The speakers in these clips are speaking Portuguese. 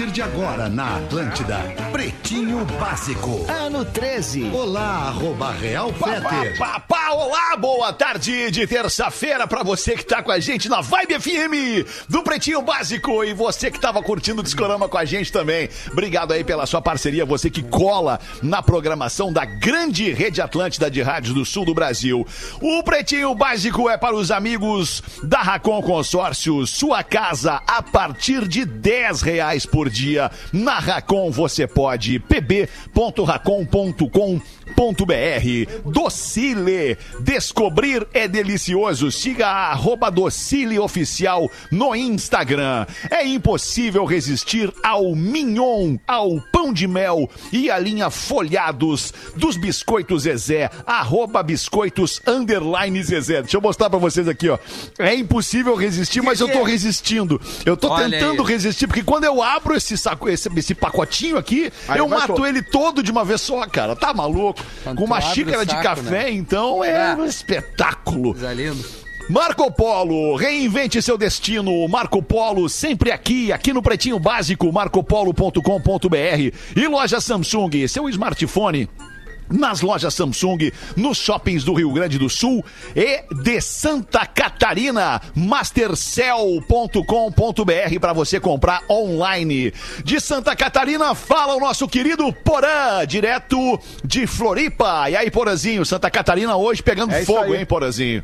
partir de agora na Atlântida, Pretinho Básico. Ano 13. Olá, arroba Real Feter. Pá, pá, pá, olá, boa tarde de terça-feira pra você que tá com a gente na Vibe FM do Pretinho Básico e você que tava curtindo o Discorama com a gente também. Obrigado aí pela sua parceria, você que cola na programação da grande rede Atlântida de rádios do sul do Brasil. O Pretinho Básico é para os amigos da Racon Consórcio, sua casa a partir de 10 reais por dia. Na Racon você pode pb.racon.com.br Docile, descobrir é delicioso. Siga a arroba Docile Oficial no Instagram. É impossível resistir ao mignon, ao pão de mel e a linha folhados dos biscoitos Zezé, arroba biscoitos underline Zezé. Deixa eu mostrar pra vocês aqui, ó. É impossível resistir, mas eu tô resistindo. Eu tô Olha tentando aí. resistir, porque quando eu abro esse saco, esse, esse pacotinho aqui, Aí eu mato ele todo de uma vez só, cara. Tá maluco? Quando Com uma xícara o de saco, café, né? então é Ah. um espetáculo. Coisa linda. Marco Polo, reinvente seu destino. Marco Polo, sempre aqui, aqui no Pretinho Básico, marcopolo.com.br. E loja Samsung, seu smartphone. Nas lojas Samsung, nos shoppings do Rio Grande do Sul e de Santa Catarina, mastercell.com.br para você comprar online. De Santa Catarina, fala o nosso querido Porã, direto de Floripa. E aí, Porazinho, Santa Catarina hoje pegando É fogo, aí. hein, Porazinho?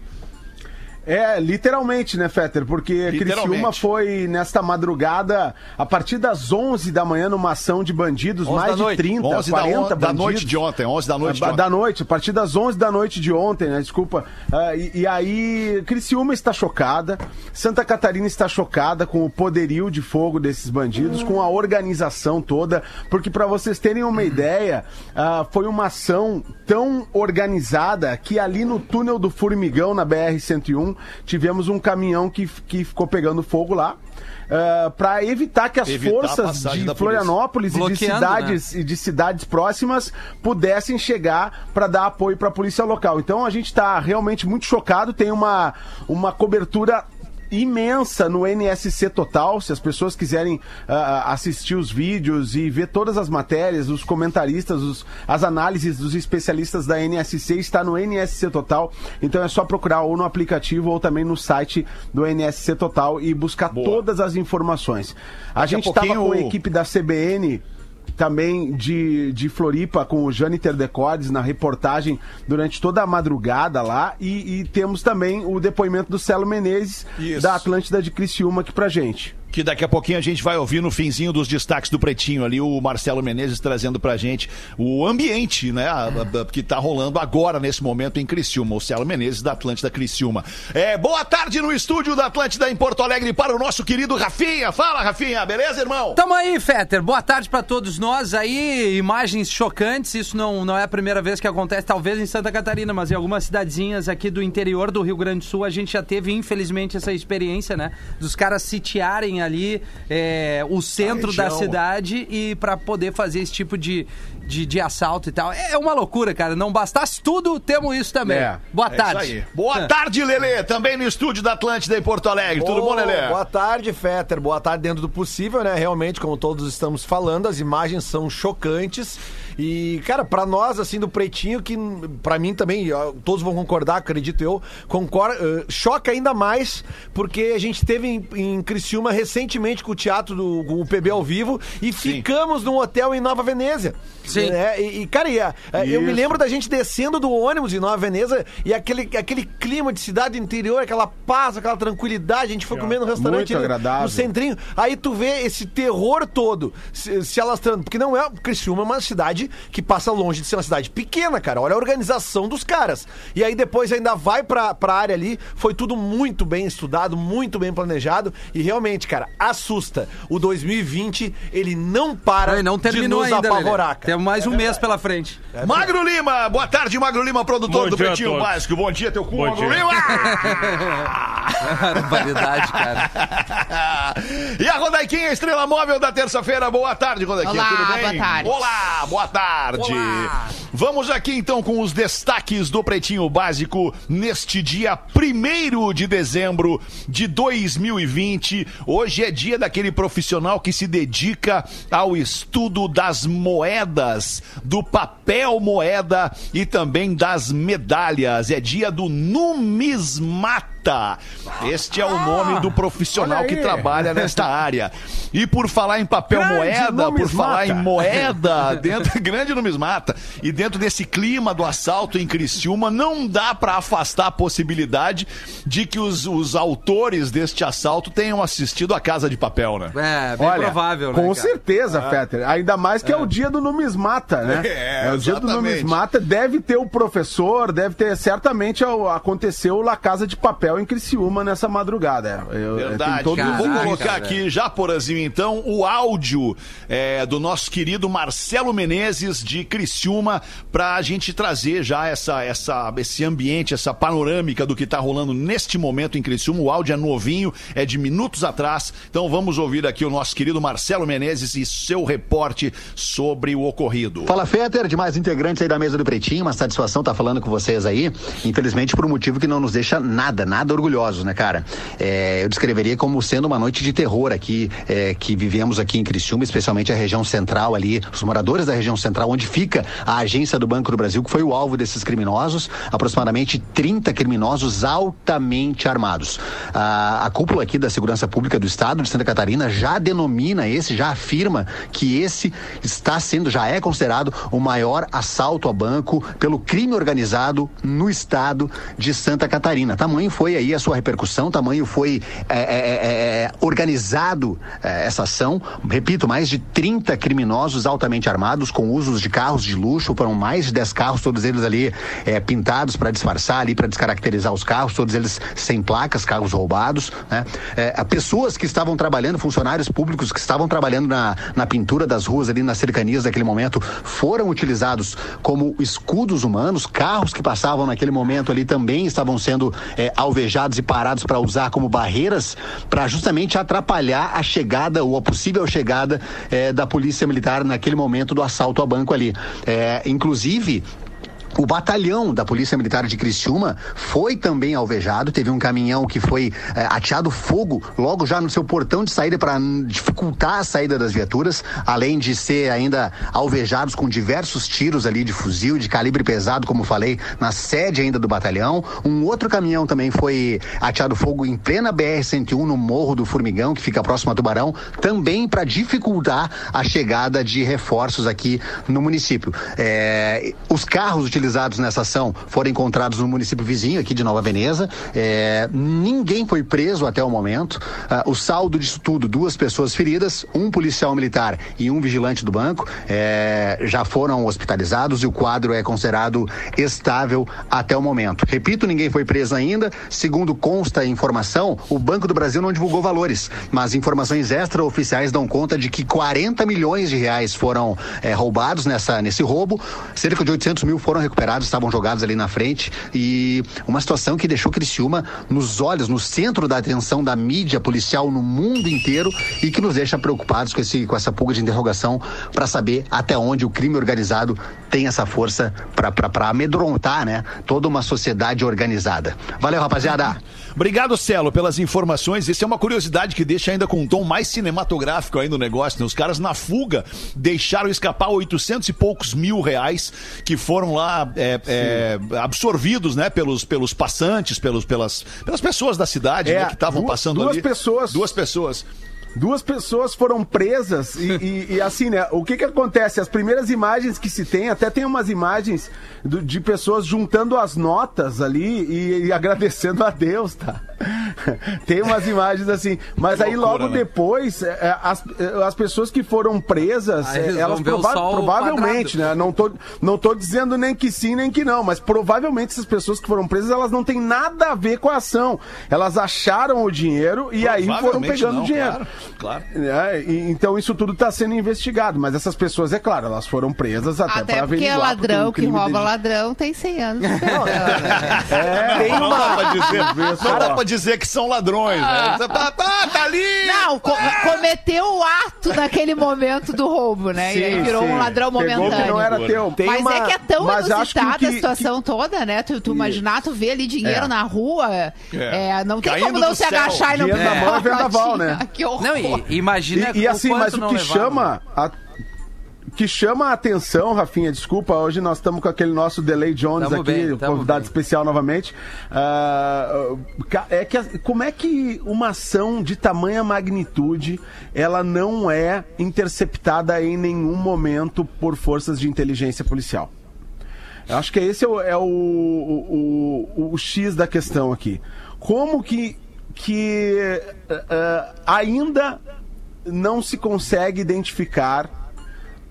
É, literalmente, né, Fetter? Porque. Criciúma foi nesta madrugada, a partir das 11 da manhã, numa ação de bandidos, 11 mais da de noite. 30, 11 da 40 on- da noite de ontem, 11 da noite de Da- ontem. Da noite, a partir das 11 da noite de ontem, né? Desculpa. Ah, e, e aí, Criciúma está chocada, Santa Catarina está chocada com o poderio de fogo desses bandidos, com a organização toda, porque para vocês terem uma ideia, ah, foi uma ação tão organizada que ali no túnel do Formigão, na BR-101, tivemos um caminhão que, que ficou pegando fogo lá. para evitar que as Evitar forças de. Florianópolis e de Bloqueando, cidades e de cidades próximas pudessem chegar para dar apoio para a polícia local. Então a gente está realmente muito chocado. Tem uma, uma cobertura imensa no NSC Total. Se as pessoas quiserem ah, assistir os vídeos e ver todas as matérias, os comentaristas, os- as análises dos especialistas da NSC, está no NSC Total. Então é só procurar ou no aplicativo ou também no site do NSC Total e buscar todas as informações. A Daqui gente estava com a equipe da CBN também de, de Floripa com o Jâniter Decordes na reportagem durante toda a madrugada lá e, e temos também o depoimento do Celo Menezes Isso. da Atlântida de Criciúma aqui pra gente. Que daqui a pouquinho a gente vai ouvir no finzinho dos destaques do Pretinho ali, o Marcelo Menezes trazendo pra gente o ambiente, né, a- a- que tá rolando agora, nesse momento, em Criciúma. Marcelo Menezes da Atlântida Criciúma. É, boa tarde no estúdio da Atlântida em Porto Alegre para o nosso querido Rafinha. Fala, Rafinha, beleza, irmão? Tamo aí, Fetter. Boa tarde pra todos nós aí. Imagens chocantes. Isso não, não é a primeira vez que acontece, talvez em Santa Catarina, mas em algumas cidadezinhas aqui do interior do Rio Grande do Sul a gente já teve, infelizmente, essa experiência, né? Dos caras sitiarem ali é, o centro da cidade e pra poder fazer esse tipo de, de, de assalto e tal. É uma loucura, cara. Não bastasse tudo, temos isso também. É. Boa É tarde. isso aí. Boa tarde, Lelê, também no estúdio da Atlântida em Porto Alegre. Tudo bom, Lelê? Boa tarde, Fetter. Boa tarde dentro do possível, né? Realmente, como todos estamos falando, as imagens são chocantes. E, cara, pra nós, assim, do Pretinho, que pra mim também, todos vão concordar, acredito eu, concorda, eh, choca ainda mais, porque a gente teve em, em Criciúma recentemente com o teatro do com o PB ao vivo e ficamos num hotel em Nova Veneza. Sim. né? E, e, cara, e, eu me lembro da gente descendo do ônibus em Nova Veneza e aquele, aquele clima de cidade interior, aquela paz, aquela tranquilidade. A gente foi comendo no restaurante Muito agradável. no centrinho. Aí tu vê esse terror todo se, se alastrando. Porque não é. Criciúma é uma cidade que passa longe de ser uma cidade pequena, cara. Olha a organização dos caras. E aí depois ainda vai pra, pra área ali. Foi tudo muito bem estudado, muito bem planejado. E realmente, cara, assusta. O 2020, ele não para não terminou de nos ainda, apavorar, cara. Temos mais um mês pela frente. Magro Lima, boa tarde, Magro Lima, produtor Bom do Pretinho todos. Básico. Bom dia, teu cu, Bom Magro dia. Lima! Barbaridade, cara. E a Rodaiquinha, estrela móvel da terça-feira. Boa tarde, Rodaiquinha. Olá, Tudo bem? boa tarde. Olá, boa tarde. Olá. Vamos aqui então com os destaques do Pretinho Básico neste dia 1 de dezembro de 2020. Hoje é dia daquele profissional que se dedica ao estudo das moedas, do papel moeda e também das medalhas. É dia do Este é o nome do profissional que trabalha nesta área. E por falar em papel Grande moeda, por falar em moeda, dentro grande numismata, e dentro desse clima do assalto em Criciúma, não dá pra afastar a possibilidade de que os, os autores deste assalto tenham assistido a Casa de Papel, né? É, bem Olha, provável, né? Com cara? certeza, Fetter. Ainda mais que é. o dia do numismata, né? É, o dia do numismata. Deve ter o professor, deve ter. Certamente aconteceu La Casa de Papel em Criciúma nessa madrugada. Eu- Verdade. Eu os vou Caraca, colocar velho. aqui já, Porazinho, então, o áudio é, do nosso querido Marcelo Menezes de Criciúma pra gente trazer já essa, essa, esse ambiente, essa panorâmica do que tá rolando neste momento em Criciúma. O áudio é novinho, é de minutos atrás. Então vamos ouvir aqui o nosso querido Marcelo Menezes e seu reporte sobre o ocorrido. Fala Fetter, demais integrantes aí da mesa do Pretinho, uma satisfação estar falando com vocês aí, infelizmente por um motivo que não nos deixa nada, nada orgulhosos, né cara? É, eu descreveria como sendo uma noite de terror aqui, é, que vivemos aqui em Criciúma, especialmente a região central ali, os moradores da região central, onde fica a agência do Banco do Brasil, que foi o alvo desses criminosos, aproximadamente 30 criminosos altamente armados. A, a cúpula aqui da Segurança Pública do Estado de Santa Catarina já denomina esse, já afirma que esse está sendo, já é considerado o maior assalto a banco pelo crime organizado no estado de Santa Catarina. Tamanho foi aí a sua repercussão, tamanho foi é, é, é, é, organizado é, essa ação. Repito, mais de 30 criminosos altamente armados com usos de carros de luxo, foram mais de 10 carros, todos eles ali pintados para disfarçar ali, para descaracterizar os carros, todos eles sem placas, carros roubados. Né? Pessoas que estavam trabalhando, funcionários públicos que estavam trabalhando na, na pintura das ruas ali nas cercanias daquele momento, foram utilizados como escudos humanos, carros que passavam naquele momento ali também estavam sendo é, alvejados e parados para usar como barreiras para justamente atrapalhar a chegada ou a possível chegada é, da polícia militar naquele momento do assalto a banco ali. É, inclusive, o batalhão da Polícia Militar de Criciúma foi também alvejado. Teve um caminhão que foi eh, ateado fogo logo já no seu portão de saída para dificultar a saída das viaturas, além de ser ainda alvejados com diversos tiros ali de fuzil, de calibre pesado, como falei, na sede ainda do batalhão. Um outro caminhão também foi ateado fogo em plena BR-101 no Morro do Formigão, que fica próximo a Tubarão, também para dificultar a chegada de reforços aqui no município. Eh, os carros utilizados nessa ação foram encontrados no município vizinho aqui de Nova Veneza. É, ninguém foi preso até o momento. Ah, o saldo disso tudo, duas pessoas feridas, um policial militar e um vigilante do banco, é, já foram hospitalizados e o quadro é considerado estável até o momento. Repito, ninguém foi preso ainda. Segundo consta a informação, o Banco do Brasil não divulgou valores, mas informações extraoficiais dão conta de que 40 milhões de reais foram é, roubados nessa, nesse roubo, cerca de 800 mil foram recuperados, estavam jogados ali na frente e uma situação que deixou Criciúma nos olhos, no centro da atenção da mídia policial no mundo inteiro e que nos deixa preocupados com, esse, com essa pulga de interrogação para saber até onde o crime organizado tem essa força para amedrontar, né, toda uma sociedade organizada. Valeu, rapaziada! Obrigado, Celo, pelas informações. Isso é uma curiosidade que deixa ainda com um tom mais cinematográfico aí no negócio. Né? Os caras, na fuga, deixaram escapar 800 e poucos mil reais que foram lá é, é, absorvidos né, pelos, pelos passantes, pelos, pelas, pelas pessoas da cidade É, né, que estavam duas- passando duas ali. pessoas. Duas pessoas. Duas pessoas foram presas e, e- e, assim, né? O que que acontece? As primeiras imagens que se tem, até tem umas imagens do- de pessoas juntando as notas ali e, e agradecendo a Deus, tá? tem umas imagens assim, mas aí loucura, logo né? depois é, é, as, é, as pessoas que foram presas, é, elas prova- provavelmente, né? Não tô, não tô dizendo nem que sim nem que não, mas provavelmente essas pessoas que foram presas, elas não têm nada a ver com a ação. Elas acharam o dinheiro e aí foram pegando não, o dinheiro. Claro, claro. É, e- então isso tudo está sendo investigado, mas essas pessoas, é claro, elas foram presas até, Até para porque é averiguar. porque ladrão um que crime rouba de- ladrão tem 100 anos. perdão, né? É, Tem Não dá pra dizer, não dá pra dizer que são ladrões, né? Tá, tá, tá, tá ali! Não, co- cometeu o ato naquele momento do roubo, né? e aí Sim, virou sim. um ladrão Pegou que momentâneo. não era teu. Tem Mas uma- é que é tão mas que inusitada que- a situação toda, né? Tu, tu imaginar, tu vê ali dinheiro É. na rua, é, não tem Caindo como não se céu. agachar e não pegar é vendaval, né? Que horror. Não, e, imagina E, e assim, mas o que chama a que chama a atenção, Rafinha, desculpa, hoje nós estamos com aquele nosso Delay Jones Tamo aqui, bem, convidado bem. especial novamente. Ca- é que como é que uma ação de tamanha magnitude ela não é interceptada em nenhum momento por forças de inteligência policial? Eu acho que esse é o, é o, o, o- X da questão aqui. Como que, que eh, ainda não se consegue identificar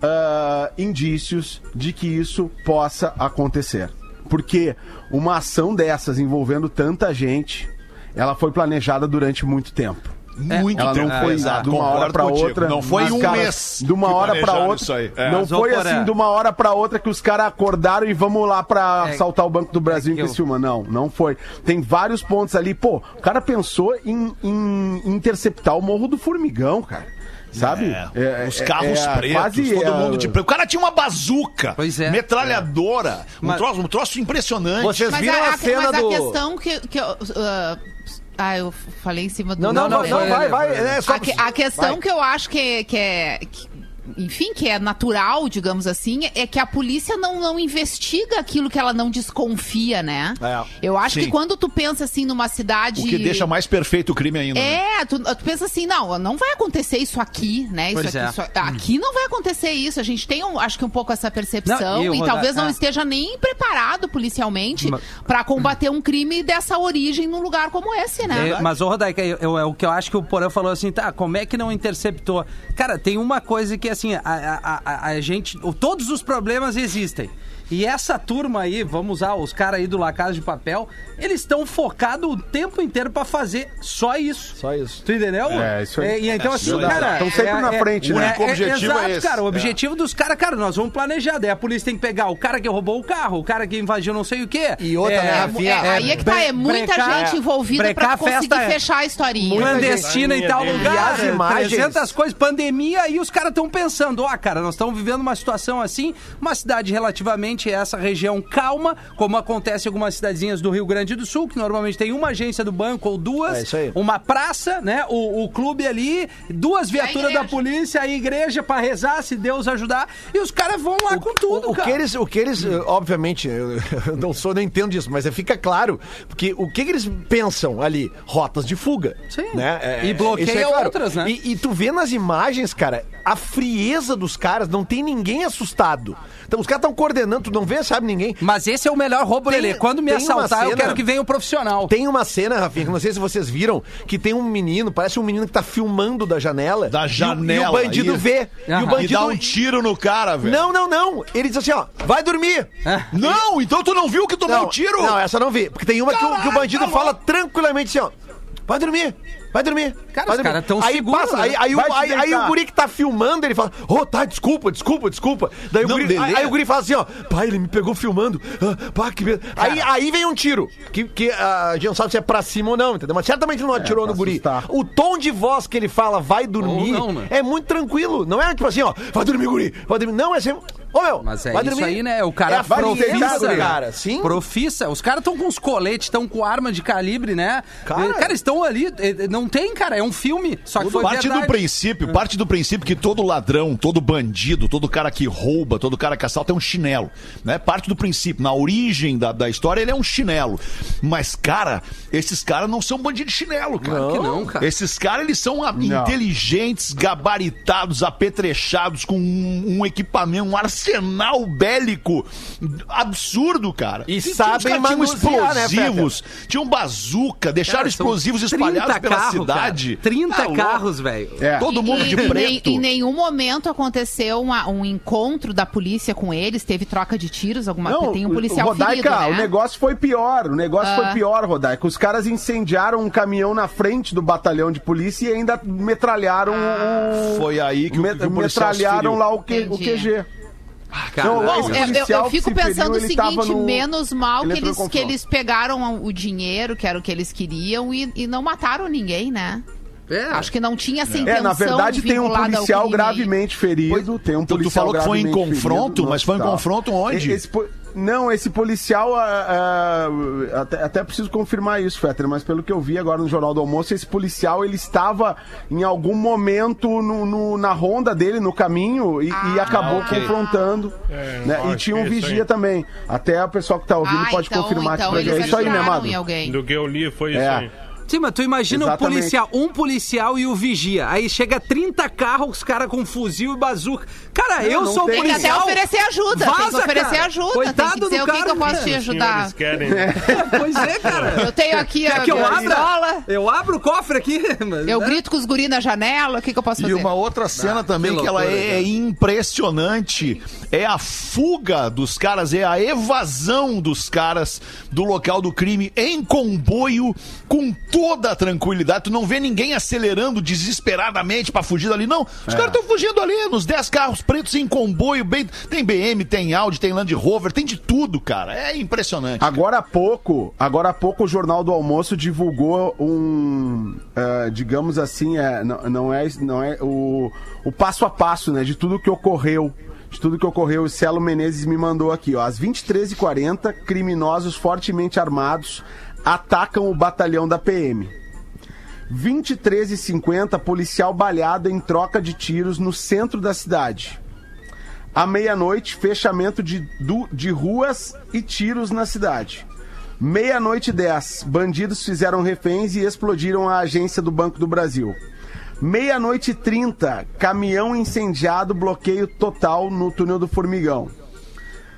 ah, indícios de que isso possa acontecer? Porque uma ação dessas envolvendo tanta gente, ela foi planejada durante muito tempo. Muito Ela não tempo. foi Exato, de uma hora contigo. outra. Não foi um caras- mês. De uma hora planejaram outra. É. Não foi assim de uma hora pra outra que os caras acordaram e vamos lá pra É- assaltar o Banco do Brasil é em que eu- Criciúma. Não, não foi. Tem vários pontos ali. Pô, o cara pensou em, em interceptar o Morro do Formigão, cara. Sabe? É, os carros é pretos, quase, todo é, mundo de preto. O cara tinha uma bazuca, Pois é. metralhadora, um, Mas- troço, um troço impressionante. Vocês Mas, viram a, a, cena mas do... a questão que, que eu. ah, eu falei em cima do. Não, não, não, não, vai, vai. É só... A, que- a questão Vai. que eu acho que, é- que é. Enfim, que é natural, digamos assim, é que a polícia não, não investiga aquilo que ela não desconfia, né? É. Eu acho Sim. que quando tu pensa assim numa cidade. O que deixa mais perfeito o crime ainda. né? É, tu, tu pensa assim, não, não vai acontecer isso aqui, né? Isso Pois aqui, é. isso- aqui não vai acontecer isso. A gente tem, um, acho que um pouco essa percepção Não, e e, o Roda- talvez não é. esteja nem preparado policialmente Ma- pra combater um crime dessa origem num lugar como esse, né? É, mas, ô Rodaica, eu, eu- é o que eu acho que o Porã falou assim, tá, como é que não interceptou? Cara, tem uma coisa que, assim, a, a, a, a gente... Todos os problemas existem. E essa turma aí, vamos usar os caras aí do La Casa de Papel, eles estão focados o tempo inteiro pra fazer só isso. Só isso. Tu entendeu? É, isso aí. e então, assim, isso aí. cara... Tão sempre na frente, né? é, O único objetivo é exato, esse. cara. O É. objetivo dos caras, cara, nós vamos planejar. Daí a polícia tem que pegar o cara que roubou o carro, o cara que invadiu não sei o quê. E outra, né, É, Rafinha? é, aí é que tá, é muita brecar- gente envolvida pra conseguir é fechar a historinha. clandestina em tal E lugar, as imagens- 300 coisas, pandemia, e os caras estão pensando, ó, cara, nós estamos vivendo uma situação assim, uma cidade relativamente essa região calma, como acontece em algumas cidadezinhas do Rio Grande do Sul, que normalmente tem uma agência do banco ou duas, É isso aí. uma praça, né, o, o clube ali, duas viaturas da polícia, a igreja pra rezar, se Deus ajudar, e os caras vão lá com tudo, o, o cara. que eles, o que eles, eh, obviamente, eu eu não sou, não entendo disso, mas é, fica claro, porque o que, que eles pensam ali? Rotas de fuga. Sim. Né? É, E bloqueia isso é claro. outras, né? E, e tu vê nas imagens, cara, a frieza dos caras, não tem ninguém assustado. Então os caras estão coordenando, tu não vê, sabe, ninguém. Mas esse é o melhor roubo, Tem- Lelê. Quando me assaltar, eu cena- quero que venha o profissional. Tem uma cena, Rafinha, que não sei se vocês viram, que tem um menino, parece um menino que tá filmando da janela. Da e o- janela, E o, bandido isso. vê. E Aham. o E bandido. dá um tiro no cara, velho. Não, não, não. Ele diz assim, ó, vai dormir. Não, então tu não viu que tomou Não, um tiro? Não, essa eu não vi. Porque tem uma que, o- que o bandido tá fala tranquilamente assim, ó. Vai dormir, vai dormir. Cara, vai os dormir." caras tão aí seguros, passa, né? aí, aí, o- Vai te aí, aí deitar. o guri que tá filmando, ele fala, ô, tá, desculpa, desculpa, desculpa. Daí o, Não, guri, aí, aí o guri fala assim, ó, pai, ele me pegou filmando. Ah, pá, que medo. Aí, aí vem um tiro, que, que ah, a gente não sabe se é pra cima ou não, entendeu? Mas certamente não atirou pra no guri. assustar. O tom de voz que ele fala, vai dormir, Ou não, né? é muito tranquilo. Não é tipo assim, ó, vai dormir, guri, vai dormir. Não, é assim, ô, meu, Mas é vai isso dormir. aí, né? O cara é a profissa, cara, sim. Profissa. Os caras estão com os coletes, estão com arma de calibre, né? Cara- cara estão ali. eh, Não tem, cara. É um filme. Só que foi parte verdade. do princípio, parte do princípio que todo ladrão, todo bandido, todo cara que rouba, todo cara que assalta é um chinelo, né? Parte do princípio, na origem da, da história ele é um chinelo. Mas cara, esses caras não são bandido de chinelo, cara. Claro que não, cara. Esses caras eles são a- inteligentes, gabaritados, apetrechados com um, um equipamento, um arsenal bélico absurdo, cara. E os sabem manusear, né, explosivos, tinham bazuca, deixaram Cara, explosivos 30 espalhados pela carro, cidade. cara. 30 Tá carros, velho. É. Todo mundo E- de e preto. em nenhum momento aconteceu uma- um encontro da polícia com eles, teve troca de tiros, alguma Não, tem um policial Rodaica, ferido, né? o negócio foi pior. O negócio Ah. foi pior, Rodaica. Os caras incendiaram um caminhão na frente do batalhão de polícia e ainda metralharam o. Foi aí que o, met- que o policial se metralharam feriu. lá o, Q, o. QG. Cara, Não, Bom, esse eu- eu, policial eu fico se feriu, pensando o seguinte, no- menos mal ele que eles, que eles pegaram o dinheiro, que era o que eles queriam, e, e não mataram ninguém, né? É. Acho que não tinha essa intenção É, na verdade tem um policial gravemente ferido. Tem um Tu- tu policial falou que foi em confronto, ferido mas foi em confronto onde? E- esse po- não, esse policial, ah, ah, até, até preciso confirmar isso, Fetter, mas pelo que eu vi agora no Jornal do Almoço, esse policial ele estava em algum momento no, no- na ronda dele, no caminho, e, e acabou ok. confrontando. É, né? E tinha um isso vigia aí. também. Até o pessoal que tá ouvindo Ah, pode então, confirmar então pra gente. É isso aí, né, Mado? Do que eu li foi isso É. aí. Sim, mas tu imagina um Exatamente. policial, um policial e o vigia. Aí chega 30 carros, os caras com fuzil e bazuca. Cara, eu não sou tem. Tem que policial. até oferecer ajuda, tem que Vaza, oferecer cara. ajuda, Coitado tem que dizer do o que, que cara. eu posso te ajudar. querem. Pois é, cara. Eu tenho aqui Quer a que eu abra? pistola, Eu abro o cofre aqui. mas, eu né? grito com os guri na janela, o que, que eu posso E fazer? uma outra cena também que que, ela loucura, é, impressionante é a fuga dos caras, é a evasão dos caras do local do crime em comboio com toda a tranquilidade. Tu não vê ninguém acelerando desesperadamente pra fugir dali, não. Os É. caras estão fugindo ali nos 10 carros pretos em comboio, bem, tem BM, tem Audi, tem Land Rover, tem de tudo, cara. É impressionante. Agora há pouco, agora há pouco o Jornal do Almoço divulgou um, eh, digamos assim, é, não, não é, não é o, o passo a passo, né, de tudo que ocorreu. De tudo que ocorreu, o Celo Menezes me mandou aqui, ó. Às 23h40, criminosos fortemente armados atacam o batalhão da PM. 23h50, policial baleado em troca de tiros no centro da cidade. À meia-noite, fechamento de, du- de ruas e tiros na cidade. Meia-noite 10, bandidos fizeram reféns e explodiram a agência do Banco do Brasil. Meia-noite 30, caminhão incendiado, bloqueio total no túnel do Formigão.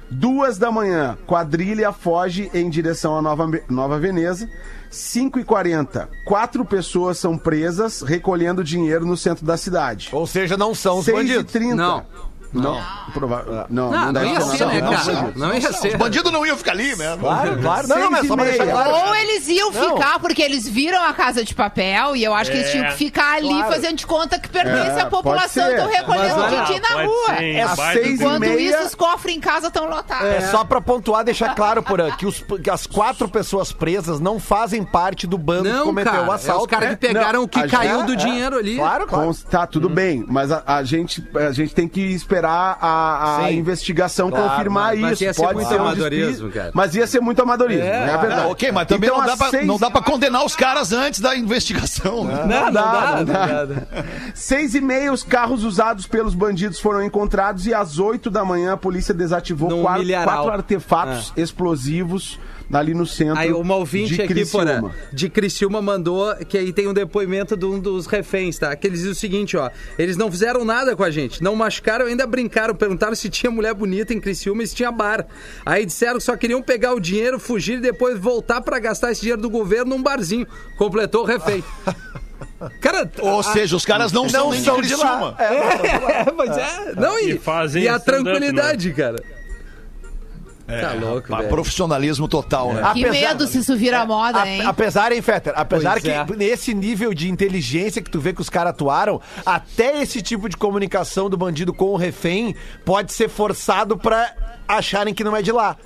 Duas da manhã, quadrilha foge em direção à Nova, Nova Veneza. 5 e 40 quatro pessoas são presas recolhendo dinheiro no centro da cidade. Ou seja, não são os 6 e bandidos. 30 Não. Não, prova- não, Não, não ia ser, né, não, cara? não. Ia Os ser. bandidos não iam ficar ali, né? Claro, claro. Não, não, mas Seis só pra deixar meia. claro. Ou eles iam Não. ficar, porque eles viram a casa de papel e eu acho que eles É, tinham que ficar ali claro. fazendo de conta que pertence É, à população ser. e estão recolhendo din-din na rua. É seis e Enquanto meia- isso, os cofres em casa estão lotados. É só pra pontuar, deixar claro, Porã, que, os, que as quatro pessoas presas não fazem parte do bando que cometeu cara. o É assalto. os caras que É, pegaram não, o que a caiu do é, dinheiro ali. Claro, claro. Tá, tudo bem, mas a, a gente, a gente tem que esperar a, a Sim. investigação Claro, confirmar mas- mas isso. ia ser Pode muito ser amadorismo, cara. Mas ia ser muito amadorismo, é, a verdade. Ah, ok, mas também Então, não, dá pra, seis- não dá pra condenar os caras antes da investigação. né? Não, não dá, não não dá. dá. Seis e meia, os carros usados pelos bandidos foram encontrados e às oito da manhã a polícia desativou quatro, quatro artefatos explosivos ali no centro Aí uma ouvinte de aqui, de Criciúma mandou que aí tem um depoimento de um dos reféns, tá? Que eles dizem o seguinte, ó. Eles não fizeram nada com a gente, não machucaram, ainda brincaram, perguntaram se tinha mulher bonita em Criciúma e se tinha bar. Aí disseram que só queriam pegar o dinheiro, fugir e depois voltar pra gastar esse dinheiro do governo num barzinho. Completou o refém. Cara, Ou seja, os caras não, são Não nem são de de Criciúma. lá. É, pois é. Não, e, E fazem e a stand-up, tranquilidade, cara. É, Tá louco, velho. Profissionalismo total, né? Que Apesar- medo se isso vira moda, A- hein? apesar, hein, Fetter? Apesar Pois que é. nesse nível de inteligência que tu vê que os caras atuaram, até esse tipo de comunicação do bandido com o refém pode ser forçado pra acharem que não é de lá.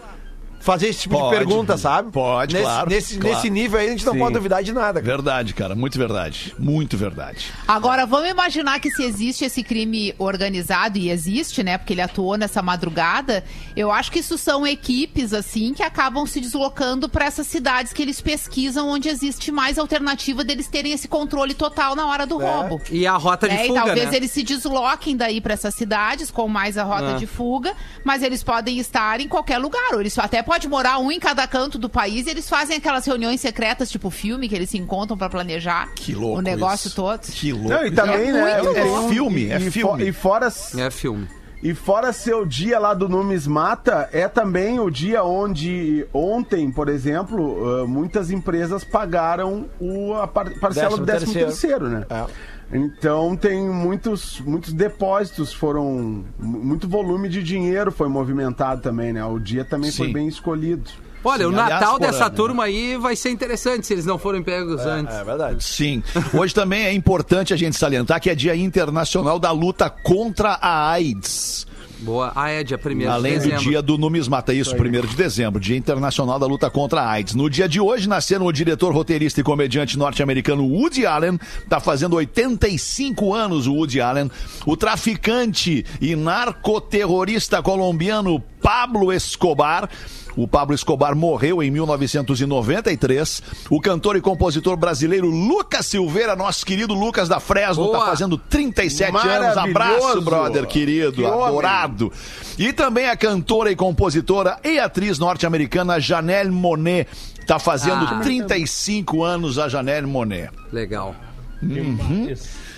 Fazer esse tipo Pode, de pergunta, sabe? pode, nesse, claro, Nesse, claro. nesse nível aí a gente não Sim. pode duvidar de nada. cara. Verdade, cara. Muito verdade. Muito verdade. Agora, vamos imaginar que se existe esse crime organizado, e existe, né? Porque ele atuou nessa madrugada, eu acho que isso são equipes, assim, que acabam se deslocando para essas cidades que eles pesquisam, onde existe mais alternativa deles terem esse controle total na hora do roubo. E a rota de É, fuga, e talvez né? eles se desloquem daí para essas cidades com mais a rota Ah. de fuga, mas eles podem estar em qualquer lugar. Ou eles até pode morar um em cada canto do país e eles fazem aquelas reuniões secretas, tipo filme, que eles se encontram para planejar Que louco. o negócio isso. todo. Que louco. Não, e também, É né? muito tem louco. um- Filme, é e, e filme. fo- E fora, É filme. e fora seu dia lá do Numismata, é também o dia onde ontem, por exemplo, ah, muitas empresas pagaram o, a par- parcela do Décimo 13 terceiro, né? É. Então tem muitos, muitos depósitos foram. mu- Muito volume de dinheiro foi movimentado também, né? O dia também foi Sim. bem escolhido. Olha, o Sim, aliás, Natal dessa né? turma aí vai ser interessante se eles não forem pegos antes. É verdade. Sim. Hoje também é importante a gente salientar que é Dia Internacional da Luta contra a AIDS. Boa. Ah, é dia 1 Além de do dezembro. dia do numismata, isso, 1 de dezembro, Dia Internacional da Luta contra a AIDS. No dia de hoje, nasceram o diretor, roteirista e comediante norte-americano Woody Allen, tá fazendo 85 anos o Woody Allen, o traficante e narcoterrorista colombiano Pablo Escobar. O Pablo Escobar morreu em 1993. O cantor e compositor brasileiro Lucas Silveira, nosso querido Lucas da Fresno, Boa. tá fazendo 37 anos. Abraço, brother, querido, Que homem. adorado. E também a cantora e compositora e atriz norte-americana Janelle Monet. Tá fazendo Ah. 35 anos a Janelle Monet. Legal.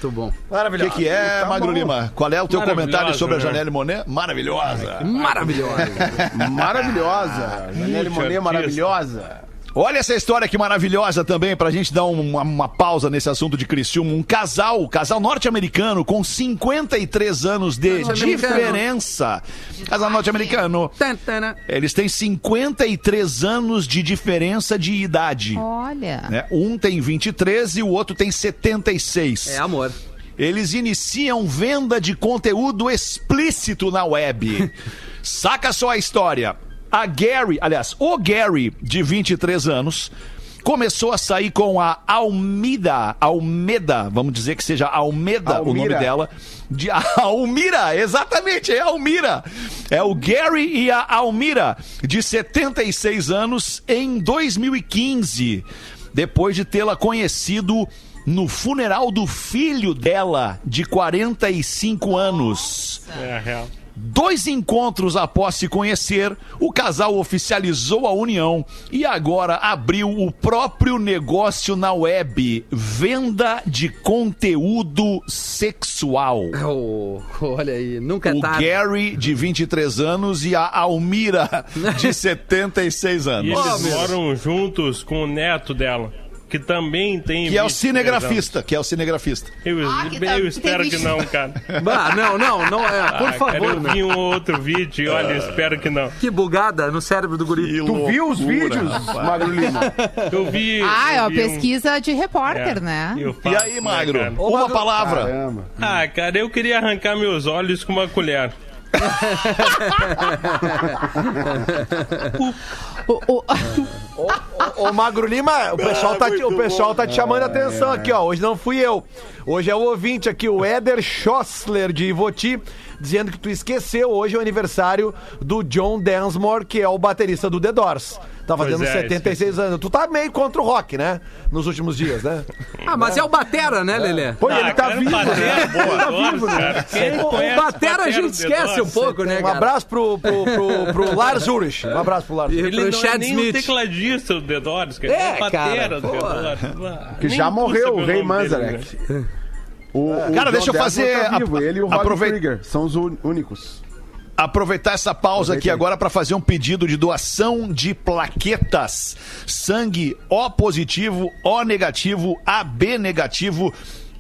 Muito bom. O que, que é, Magro Lima? Qual é o teu comentário sobre a né? Janelle Monet? Maravilhosa. Maravilhosa. Maravilhosa. Janelle Monet maravilhosa. Olha essa história que maravilhosa também, pra gente dar um, uma, uma pausa nesse assunto de Criciúma. Um casal, casal norte-americano com 53 anos de diferença. Casal norte-americano. Eles têm 53 anos de diferença de idade. Olha. né? Um tem 23 e o outro tem 76. É amor. Eles iniciam venda de conteúdo explícito na web. Saca só a história. A Gary, aliás, o Gary, de 23 anos, começou a sair com a Almida, Almeda, vamos dizer que seja Almeda o Almira. nome dela. De Almira, exatamente, é Almira. É o Gary e a Almira, de 76 anos, em 2015, depois de tê-la conhecido no funeral do filho dela, de 45 anos. É real. Dois encontros após se conhecer, o casal oficializou a união e agora abriu o próprio negócio na web: venda de conteúdo sexual. Oh, olha aí, nunca é O tarde. Gary, de 23 anos, e a Almira, de 76 E anos. eles meu. moram juntos com o neto dela, que também tem. Que é o 23 cinegrafista, que é o cinegrafista. Eu, Ah, que eu tá- espero tem que não, cara. Ah, não, não, não é. Por Ah, cara, favor, eu né? vi um outro vídeo e olha, espero que não. Que bugada no cérebro do guri. Tu viu os vídeos, Magro Lima? Eu vi. Ah, é eu uma vi um- pesquisa de repórter, É, né? eu E faço, aí, né, Magro? cara? Uma palavra. Caramba. Ah, cara, eu queria arrancar meus olhos com uma colher. O- Magro Lima, o pessoal, tá, te- o pessoal tá te chamando a atenção aqui, ó. Hoje não fui eu. Hoje é o ouvinte aqui, o Éder Schossler de Ivoti, dizendo que tu esqueceu hoje é o aniversário do John Densmore, que é o baterista do The Doors. Tá fazendo é, 76 anos. Tu tá meio contra o rock, né? Nos últimos dias, né? Ah, mas é o Batera, né, Lelê? Pô, ele tá vivo, Batera, né? boa, Ele tá vivo, né? O Batera a gente esquece um pouco, né, Um abraço pro, pro, pro, pro Lars Ulrich. Um abraço pro Lars Ulrich. Ele pro não é nem o tecladista do The Doors, cara. É, É, o batera cara, do The. Doors. Que já morreu, o Rei Manzarek. Né? O, o Cara, deixa eu fazer Tá a- vivo, ele e o Krieger são os únicos. aproveitar essa pausa aqui agora para fazer um pedido de doação de plaquetas. Sangue O positivo, O negativo, AB negativo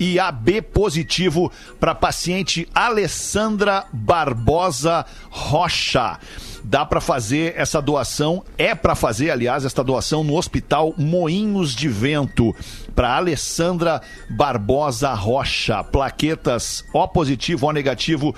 e AB positivo para paciente Alessandra Barbosa Rocha. Dá para fazer essa doação, é para fazer, aliás, esta doação no Hospital Moinhos de Vento para Alessandra Barbosa Rocha. Plaquetas O positivo, O negativo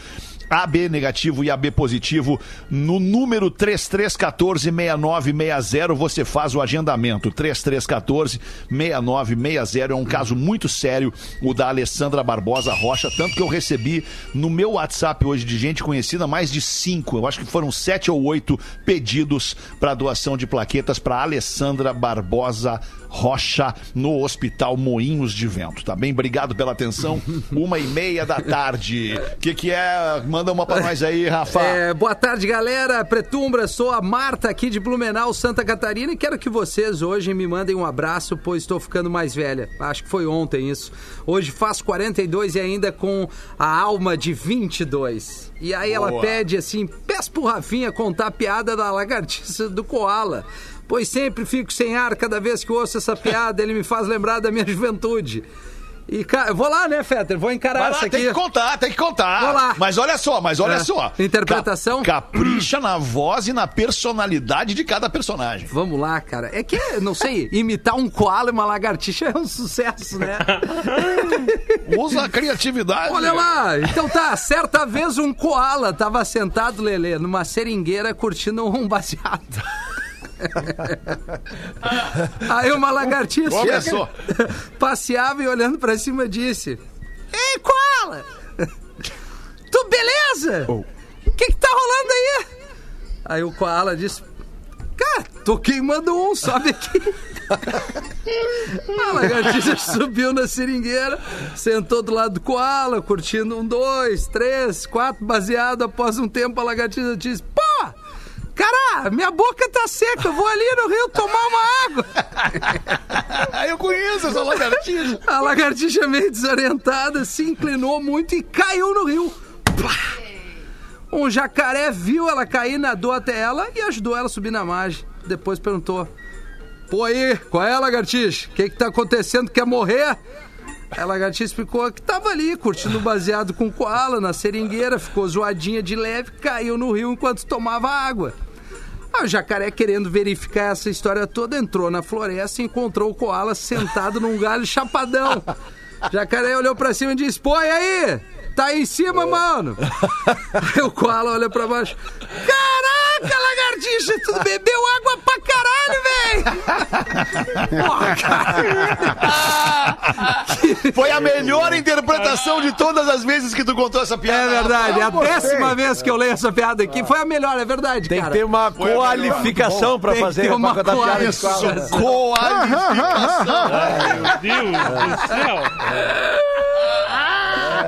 AB negativo e AB positivo no número 3314-6960 você faz o agendamento. 3314-6960 é um caso muito sério o da Alessandra Barbosa Rocha tanto que eu recebi no meu WhatsApp hoje de gente conhecida mais de cinco eu acho que foram sete ou oito pedidos para doação de plaquetas para Alessandra Barbosa Rocha no Hospital Moinhos de Vento, tá bem? Obrigado pela atenção. Uma e meia da tarde. O que, que é? Manda uma pra nós aí, Rafa. É, boa tarde, galera. Pretumbra, sou a Marta aqui de Blumenau, Santa Catarina e quero que vocês hoje me mandem um abraço, pois estou ficando mais velha. Acho que foi ontem isso. Hoje faço 42 e ainda com a alma de 22. E aí ela Boa. pede assim: peço pro Rafinha contar a piada da lagartixa do Koala. Pois sempre fico sem ar cada vez que ouço essa piada, ele me faz lembrar da minha juventude. E, ca- eu vou lá, né, Fetter? Vou encarar Vai lá, essa tem aqui. que contar, tem que contar. Vou lá. Mas olha só, mas olha É. só. Interpretação? Ca- capricha na voz e na personalidade de cada personagem. Vamos lá, cara. É que, não sei, imitar um koala e uma lagartixa é um sucesso, né? Usa a criatividade. Olha lá, então tá, certa vez um koala tava sentado, Lelê, numa seringueira curtindo um baseado. Aí uma lagartixa Começou. passeava e olhando pra cima disse: Ei, koala! Tu beleza? O que que tá rolando aí? Aí o koala disse: Cara, tô queimando um, sobe aqui. A lagartixa subiu na seringueira, sentou do lado do koala, curtindo um, dois, três, quatro, baseado. Após um tempo, a lagartixa disse: Pô, cara, minha boca tá seca, eu vou ali no rio tomar uma água. Eu conheço essa lagartixa. A lagartixa, meio desorientada, se inclinou muito e caiu no rio. Plá! Um jacaré viu ela cair, nadou até ela e ajudou ela a subir na margem. Depois perguntou: Pô aí, qual é, lagartixa? O que que tá acontecendo? Quer morrer? A lagartixa explicou que tava ali, curtindo o baseado com koala na seringueira, ficou zoadinha de leve, caiu no rio enquanto tomava água. O jacaré, querendo verificar essa história toda, entrou na floresta e encontrou o koala sentado num galho chapadão. Jacaré olhou pra cima e disse: Pô, e aí? Tá aí em cima, mano? Aí o koala olha pra baixo: Caraca, lagartixa, tu bebeu água pra caralho, velho! Porra, cara. Foi a melhor interpretação de todas as vezes que tu contou essa piada. É verdade, é a décima vez que eu leio essa piada aqui. Foi a melhor, é verdade, Tem cara. que ter uma Foi qualificação pra Tem que fazer ter uma pra contar piada de qualificação. Qualificação. Meu Deus do céu.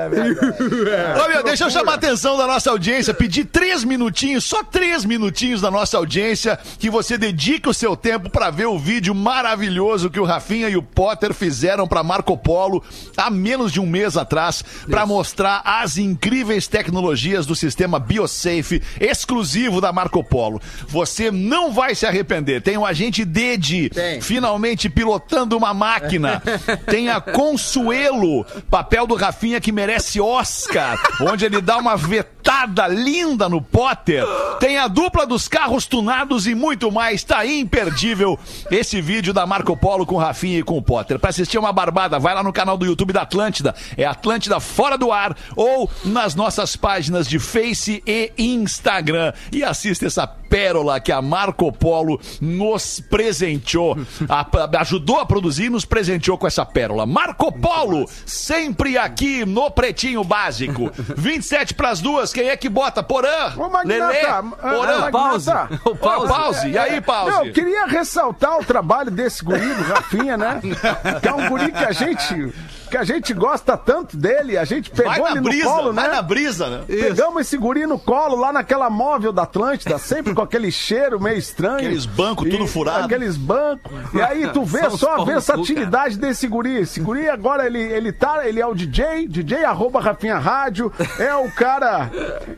Ô, meu, deixa eu chamar a atenção da nossa audiência, pedir três minutinhos, só três minutinhos da nossa audiência, que você dedique o seu tempo pra ver o vídeo maravilhoso que o Rafinha e o Potter fizeram pra Marco Polo há menos de um mês atrás, pra mostrar as incríveis tecnologias do sistema BioSafe exclusivo da Marco Polo. Você não vai se arrepender. Tem o agente Dedi finalmente pilotando uma máquina. Tem a Consuelo, papel do Rafinha que merece Oscar, onde ele dá uma vetada linda no Potter. Tem a dupla dos carros tunados e muito mais. Tá imperdível esse vídeo da Marco Polo com o Rafinha e com o Potter. Pra assistir uma barbada, vai lá no canal do YouTube da Atlântida. É Atlântida Fora do Ar ou nas nossas páginas de Face e Instagram. E assista essa pérola que a Marco Polo nos presenteou, a- ajudou a produzir e nos presenteou com essa pérola. Marco Polo, sempre aqui no Pretinho Básico. 27 pras duas, quem é que bota? Porã? Ô, Magnata, Lelê? ah, Porã? ah, Pause. O Ô, pause. pause. E aí, Não, pause? eu queria ressaltar o trabalho desse guri, do Rafinha, né? Que é um guri que a gente, que a gente gosta tanto dele, a gente pegou Vai na ele brisa, no colo, vai né? na brisa, né? Pegamos esse guri no colo lá naquela móvel da Atlântida, sempre com aquele cheiro meio estranho. Aqueles bancos tudo furado. Aqueles bancos. E aí tu vê os só a cu, versatilidade desse guri. Esse guri agora ele, ele tá, ele é o DJ, DJ arroba Rafinha Rádio, é o cara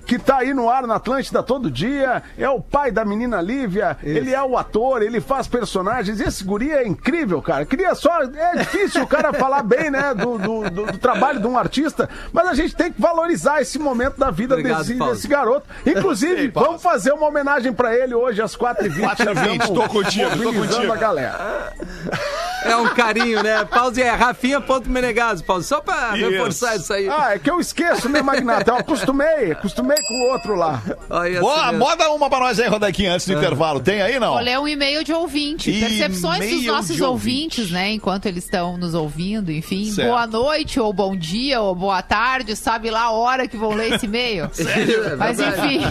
que tá aí no ar na Atlântida todo dia, é o pai da menina Lívia, ele é o ator, ele faz personagens. Esse guri é incrível, cara. Queria só. É difícil o cara falar bem, né, do, do, do- do trabalho de um artista, mas a gente tem que valorizar esse momento da vida Obrigado, desse, desse garoto. Inclusive, Sei, vamos fazer uma homenagem pra ele hoje às 4h20. 4h20, tô contigo, tô contigo. a galera. É um carinho, né? Pause é Rafinha.menegaso, pause. Só pra Isso. reforçar isso aí. Ah, é que eu esqueço, né, Magnata? Eu acostumei, acostumei com o outro lá. Olha Boa, moda uma pra nós aí, Rodequinha, antes do intervalo. Tem aí, não? Vou ler um e-mail de ouvinte. E-mail Percepções dos nossos ouvintes, né? Enquanto eles estão nos ouvindo, enfim. Certo. Boa noite, ou bom dia, ou boa tarde. Sabe lá a hora que vão ler esse e-mail? É Mas enfim.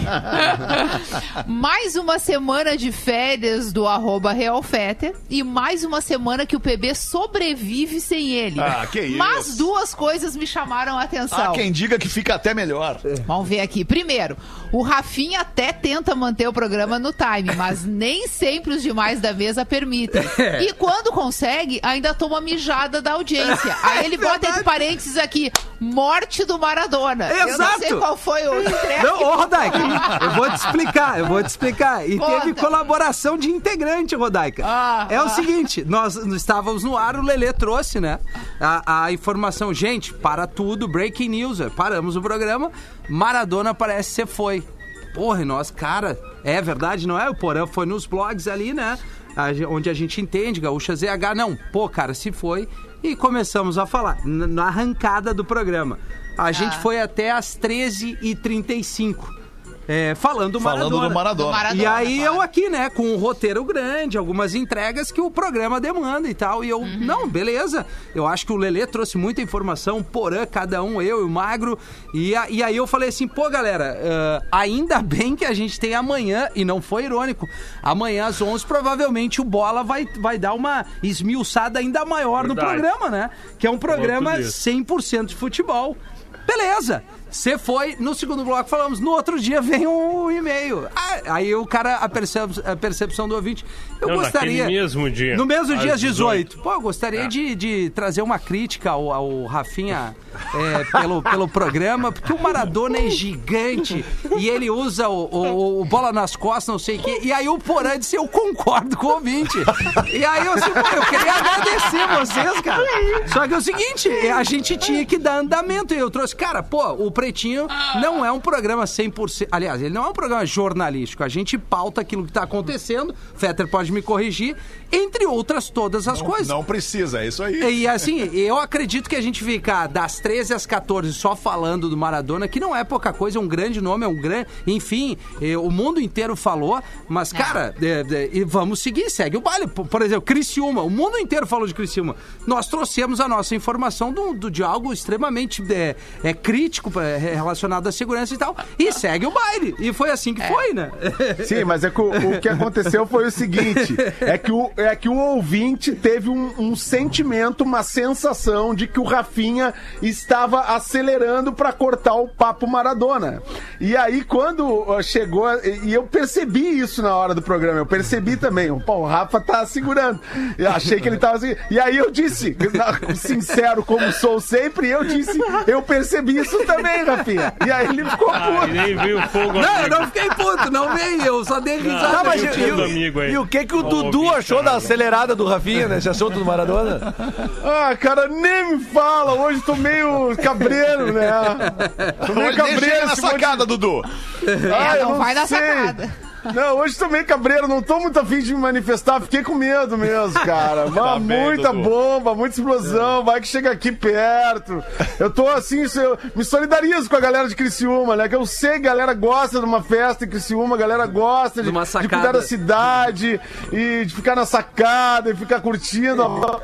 mais uma semana de férias do arroba Realfetter e mais uma semana que o PB sobrevive sem ele. Ah, que isso. Mas duas coisas me chamaram a atenção. Há quem diga que fica até melhor. Vamos ver aqui. Primeiro, o Rafinha até tenta manter o programa no time, mas nem sempre os demais da mesa permitem. E quando consegue, ainda toma mijada da audiência. Aí ele bota entre parênteses aqui. Morte do Maradona. Eu não sei Exato. qual foi o trecho. Não, ô Rodaica, eu vou te explicar, eu vou te explicar. E Conta. teve colaboração de integrante, Rodaica. Ah, é o ah. seguinte, nós estávamos no ar, o Lelê trouxe, né? A, a informação, gente, para tudo, breaking news, é, paramos o programa, Maradona parece ser foi. Porra, e nós, cara, é verdade, não é? O Porã foi nos blogs ali, né? Onde a gente entende, Gaúcha ZH, não, pô, cara, se foi. E começamos a falar, na arrancada do programa. A gente foi até às 13h35. É, falando do Falando Maradona. do Maradona. Do Maradona. E aí eu aqui, né, com um roteiro grande, algumas entregas que o programa demanda e tal. E eu, Uhum. não, beleza. Eu acho que o Lelê trouxe muita informação, porã, cada um, eu e o Magro. E, a- e aí eu falei assim, pô, galera, ah, ainda bem que a gente tem amanhã, e não foi irônico, amanhã às 11 provavelmente o Bola vai, vai dar uma esmiuçada ainda maior no Verdade. programa, né? Que é um programa tudo isso. 100% de futebol. Beleza. Você foi, no segundo bloco falamos, no outro dia vem um e-mail. Ah, aí o cara, a, percep- a percepção do ouvinte, eu Não, gostaria... naquele mesmo dia, No mesmo dia, às 18. 18. Pô, eu gostaria É. de, de trazer uma crítica ao, ao Rafinha é, pelo, pelo programa, porque o Maradona é gigante e ele usa o, o- o bola nas costas, não sei o quê. E aí o Porã disse, eu concordo com o ouvinte. E aí eu disse, pô, eu queria agradecer vocês, cara. Só que é o seguinte, a gente tinha que dar andamento. E eu trouxe, cara, pô, o Pretinho não é um programa 100%. Aliás, ele não é um programa jornalístico. A gente pauta aquilo que tá acontecendo. Fetter pode me corrigir, entre outras todas as coisas. Não precisa, é isso aí. E assim, eu acredito que a gente ficar das 13 às 14 só falando do Maradona, que não é pouca coisa, é um grande nome, é um grande. Enfim, eh, o mundo inteiro falou, mas, cara, eh, eh, e vamos seguir, segue o baile. Por, por exemplo, Criciúma, o mundo inteiro falou de Criciúma. Nós trouxemos a nossa informação do, do- de algo extremamente eh, eh, crítico relacionado à segurança e tal, e segue o baile. E foi assim que foi, né? Sim, mas é que o, o que aconteceu foi o seguinte: é que o, é que o ouvinte teve um, um sentimento, uma sensação de que o Rafinha estava acelerando para cortar o papo Maradona. E aí, quando chegou, e e eu percebi isso na hora do programa, eu percebi também. Pô, o Rafa tá segurando. Eu achei que ele tava assim. E aí eu disse, sincero como sou sempre, eu disse, eu percebi isso também, Rafinha. E aí ele ficou Ah, puto. e nem veio fogo Não, eu não fiquei puto, não veio, eu só dei risada. Tá, mas e, eu- e- amigo aí. e o que que o Dudu achou da caramba. acelerada do Rafinha nesse assunto do Maradona? Ah, cara, nem me fala. Hoje tô meio cabreiro, né? Tô meio Olha, deixa ele na esse sacada, Dudu. Ah, É, não vai na sacada. Não, hoje meio cabreiro, não tô muito afim de me manifestar, fiquei com medo mesmo, cara. Vai, Tá bem, muita Dudu. bomba, muita explosão, vai que chega aqui perto. Eu tô assim, eu me solidarizo com a galera de Criciúma, né? Que eu sei que a galera gosta de uma festa em Criciúma, a galera gosta de, De de cuidar da cidade e de ficar na sacada e ficar curtindo a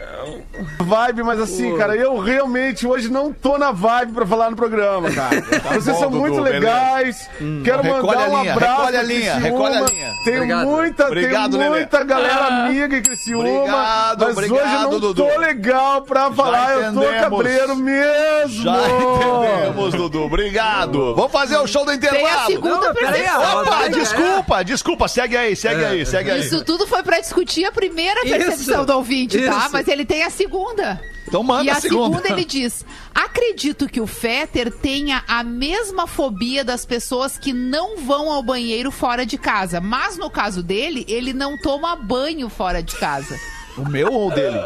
vibe, mas assim, cara, eu realmente hoje não tô na vibe pra falar no programa, cara. Vocês bom, são Dudu, muito legais. Quero Recolhe mandar um abraço recolhe a linha, Criciúma. Recolhe a linha. Tem Obrigado. muita, Obrigado, tem Lelê. muita galera amiga em Criciúma. Obrigado, mas obrigado, hoje eu não Dudu. tô legal pra falar, eu tô cabreiro mesmo. Já entendemos, Dudu. Obrigado. Vamos fazer o show do intervalo. Tem a segunda Não, peraí, Opa, desculpa, desculpa. Segue aí, segue aí, segue aí. Isso tudo foi pra discutir a primeira Isso, percepção do ouvinte, tá? isso. Mas ele tem a segunda. Então manda e a a segunda. segunda ele diz: Acredito que o Fetter tenha a mesma fobia das pessoas que não vão ao banheiro fora de casa. Mas no caso dele, ele não toma banho fora de casa. O meu ou o dele?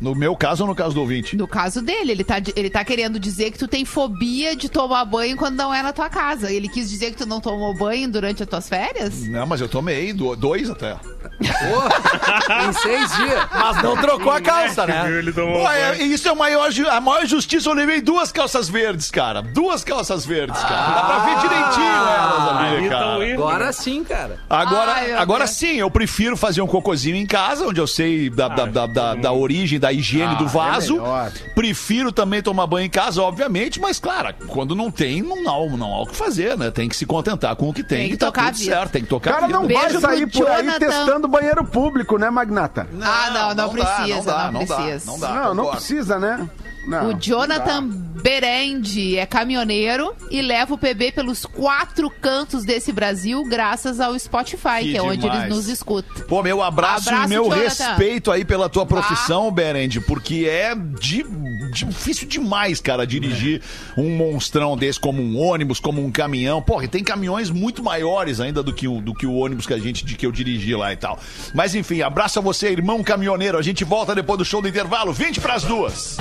No meu caso ou no caso do ouvinte? No caso dele, ele tá, ele tá querendo dizer que tu tem fobia de tomar banho quando não é na tua casa. Ele quis dizer que tu não tomou banho durante as tuas férias? Não, mas eu tomei do- dois até. em seis dias. Mas não trocou a calça, né? Ele tomou Pô, é- isso é a maior, a maior justiça. Eu levei duas calças verdes, cara. Duas calças verdes, cara. Dá pra ver direitinho elas ali, cara. indo. Agora sim, cara. Agora, Ai, agora Deus. sim, eu prefiro fazer um cocôzinho em casa, onde eu sei da, da, da, da- da origem, da higiene do vaso. melhor. prefiro também tomar banho em casa, obviamente, mas claro, quando não tem, não há, não há o que fazer, né? Tem que se contentar com o que tem, Tem que e tá tocar tudo certo, tem que tocar Cara, a vida. não vai sair por aí Jonathan. testando banheiro público, né, Magnata? ah, não, não, dá, precisa, dá, não, dá, precisa. não dá, não, não precisa, né? Não, O Jonathan Berendi é caminhoneiro e leva o PB pelos quatro cantos desse Brasil, graças ao Spotify, que, Que é onde demais. eles nos escutam. Pô, meu abraço, Abraço, e meu Jonathan. respeito aí pela tua profissão, Berend, porque é de, difícil demais, cara, dirigir um monstrão desse como um ônibus, como um caminhão. Porra, e tem caminhões muito maiores ainda do que o, do que o ônibus que a gente de que eu dirigi lá e tal. Mas enfim, abraço a você, irmão caminhoneiro. A gente volta depois do show do intervalo, 20 pras duas.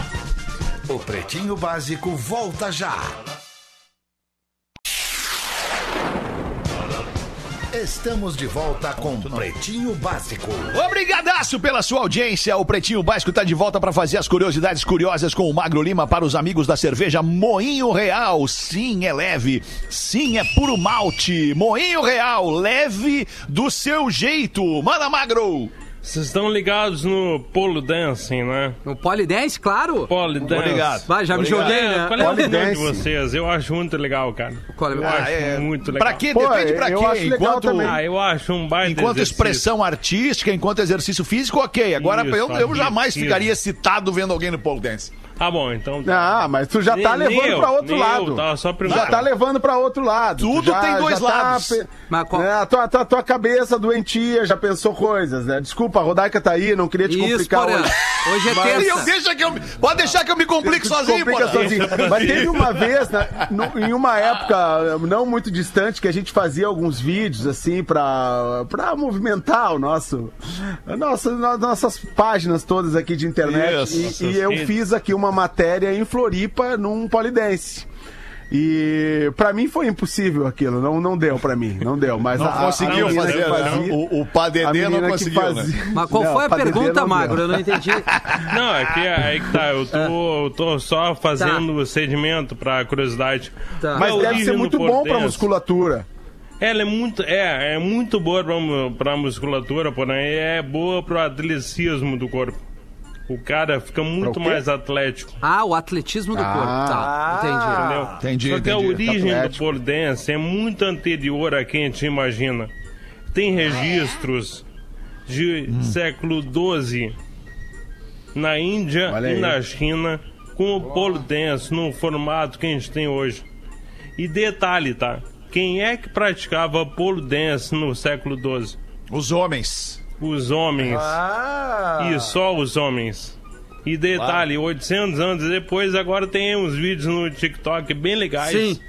O Pretinho Básico volta já. Estamos de volta com Pretinho Básico. Obrigadaço pela sua audiência. O Pretinho Básico tá de volta para fazer as curiosidades curiosas com o Magro Lima para os amigos da cerveja Moinho Real. Sim, é leve. Sim, é puro malte. Moinho Real, leve do seu jeito. Manda, Magro. Vocês estão ligados no polo dancing, né? O polidense, claro. Pole dance. Obrigado. Vai, já me joguei, É, né? qual é a opinião de vocês? Eu acho muito legal, cara. Qual é? Eu Ah, acho é. muito legal. Pra quê? Depende pra eu quê. Enquanto. Ah, eu acho um baita enquanto exercício. expressão artística, enquanto exercício físico, ok. Agora Isso, eu, eu jamais ficaria excitado vendo alguém no pole dance. Ah, bom, então... Ah, mas tu já tá Nem- levando eu, pra outro lado. eu, só Já tá levando pra outro lado. Tu Tudo já- tem dois tá lados. pe- Mas qual- É, a tua, tua, tua cabeça doentia já pensou coisas, né? Desculpa, a Rodaica tá aí, não queria te Isso, complicar Porã. hoje. Hoje é Mas- E eu, terça. deixa que eu, me- pode deixar que eu me complique sozinho, Complica pô. sozinho. Mas teve uma vez, né, no- em uma época não muito distante, que a gente fazia alguns vídeos assim pra, pra movimentar o nosso, nossa, no- nossas páginas todas aqui de internet. Isso, E- e, eu fiz aqui uma matéria em Floripa num polidense. E pra mim foi impossível aquilo, não, não deu pra mim, não deu. Mas Não a, conseguiu a fazer, que né? fazia- O, o Padedê não conseguiu, né? fazia- Mas qual Não, foi a pergunta, não deu. Magro? Eu não entendi. Não, é que aí que tá, eu tô, eu tô só fazendo o segmento pra curiosidade. Tá. Mas deve ser do muito bom pra dance? musculatura. Ela é muito, é, é muito boa pra musculatura, porém é boa pro atleticismo do corpo. O cara fica muito mais atlético. Ah, o atletismo do corpo. Tá, entendi. Entendeu? Entendi, Só que a entendi. origem do pole dance é muito anterior a quem a gente imagina. Tem registros de século XII na Índia Olha e aí. na China com o pole dance no formato que a gente tem hoje. E detalhe, tá? Quem é que praticava pole dance no século XII? Os homens. Os homens. Ah. E só os homens. E detalhe, 800 anos depois, agora tem uns vídeos no TikTok bem legais. Sim.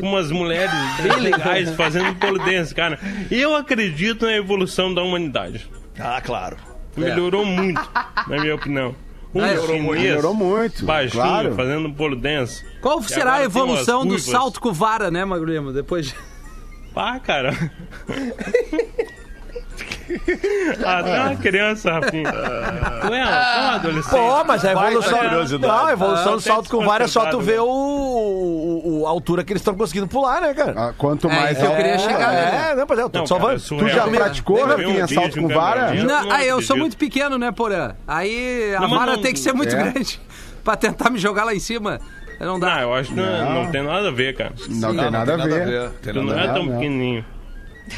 Umas mulheres bem legais fazendo pole dance, cara. Eu acredito na evolução da humanidade. Ah, claro. Melhorou muito, na minha opinião. Um É, chinês, Melhorou muito. baixinho, claro. fazendo pole dance. Qual será a evolução do salto com vara, né, Magro Lima? Depois de... Pá, cara. ah, tá uma criança, Rafinha. Tu é um adolescente. Pô, mas a Vai, evolução. vai. Não, a evolução Ah, do salto com vara é só tu desconcentrado, ver né? o, o- o- a altura que eles estão conseguindo pular, né, cara? Ah, Quanto É, mais isso eu queria chegar, né? É, não, mas é, eu tô Não, só cara. Tu já praticou, Rafinha, salto com vara? Não, não ah, eu sou muito pequeno, né, Porã? Aí a Não, vara não- tem que ser muito É. grande pra tentar me jogar lá em cima. Não dá. Não, eu acho que não, não tem nada a ver, cara. Não tem nada a ver. Tu não a é tão não. pequenininho.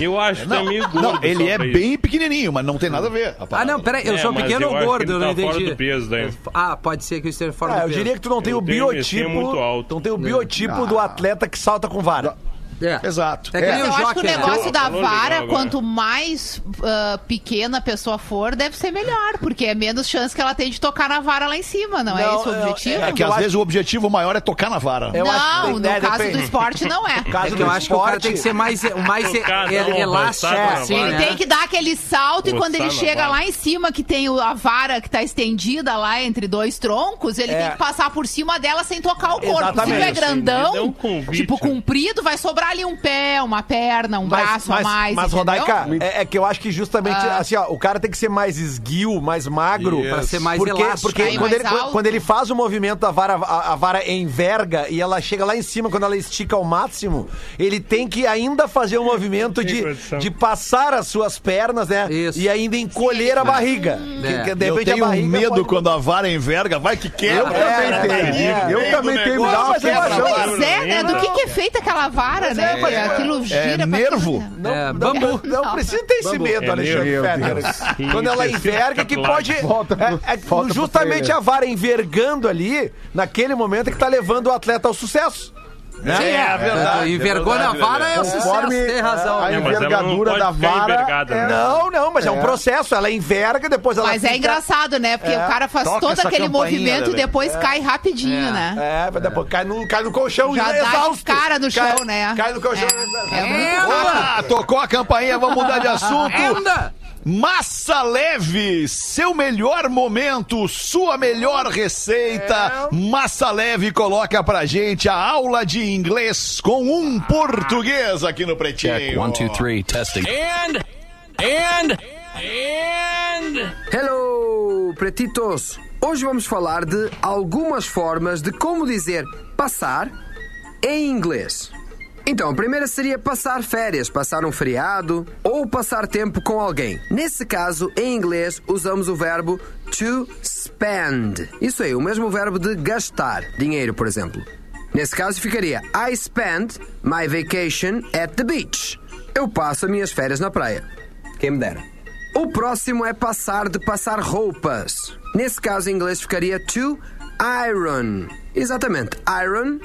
Eu acho que tu é meio gordo. Não, ele é pra isso. bem pequenininho, mas não tem nada a ver. a Ah, não, peraí, eu É, sou pequeno eu ou que gordo, eu não tá entendi. fora do peso daí. Ah, pode ser que eu esteja fora É, do eu peso. diria que tu não tem Eu o tenho- esse é biotipo. muito alto. Não tem o biotipo do atleta que salta com vara. É. Exato. É que o eu acho que o né? negócio da vara, quanto mais ah, pequena a pessoa for, deve ser melhor, porque é menos chance que ela tem de tocar na vara lá em cima, não, é Não, esse o é- objetivo? É que eu às vezes o objetivo maior é tocar na vara. Eu acho que não, no é, caso depende. do esporte não é. No caso É que do eu acho que o cara esporte- tem que ser mais, mais Tocar, é- não, elástico, assim, né? Tem que dar aquele salto e quando ele chega lá em cima, que tem o- a vara que tá estendida lá entre dois troncos, ele É. tem que passar por cima dela sem tocar o corpo. Se é grandão, é tipo comprido, vai sobrar ali um pé, uma perna, um braço a mais. Mas, entendeu? Rodaica, é, é que eu acho que justamente, Ah. assim, ó, o cara tem que ser mais esguio, mais magro. Isso. Pra ser mais porque, elástico. Porque quando mais ele, quando ele faz o movimento da vara, a, a vara enverga e ela chega lá em cima, quando ela estica ao máximo, ele tem que ainda fazer o movimento Tem de, de passar as suas pernas, né? Isso. E ainda encolher a barriga. É. Que- que de Eu tenho barriga medo pode- quando a vara enverga, vai que quebra. Eu também é, tenho. é, eu é, também tenho. Mas quebra. Pois é, né? Do que, que é feita aquela vara, né? mas é- Aquilo gira é pra nervo? tudo. Não, É, não, bambu. não, Não. precisa ter esse medo, É Alexandre. Deus. Quando ela enverga, que pode. É- é justamente a vara envergando ali, naquele momento é que tá levando o atleta ao sucesso. É, verdade. Envergou na vara é o sucesso, tem razão. a É, envergadura da vara. envergada, né? Não, não, mas é, um É. processo. Ela enverga, depois ela Mas é engraçado, né? Porque o cara faz Toca todo aquele movimento e depois cai rapidinho, né? É, mas depois cai no, cai no colchão Já dá exausto. cara no Cai- chão, né? Cai no colchão. É, é Opa, tocou a campainha, vamos mudar de assunto. Anda! Massa Leve, seu melhor momento, sua melhor receita. Massa Leve coloca pra gente a aula de inglês com um português aqui no Pretinho. testing. Hello, pretitos! Hoje vamos falar de algumas formas de como dizer passar em inglês. Então, a primeira seria passar férias, passar um feriado ou passar tempo com alguém. Nesse caso, em inglês, usamos o verbo to spend. Isso aí, o mesmo verbo de gastar dinheiro, por exemplo. Nesse caso, ficaria I spent my vacation at the beach. Eu passo as minhas férias na praia. Quem me dera. O próximo é passar de passar roupas. Nesse caso, em inglês ficaria to iron. Exatamente, iron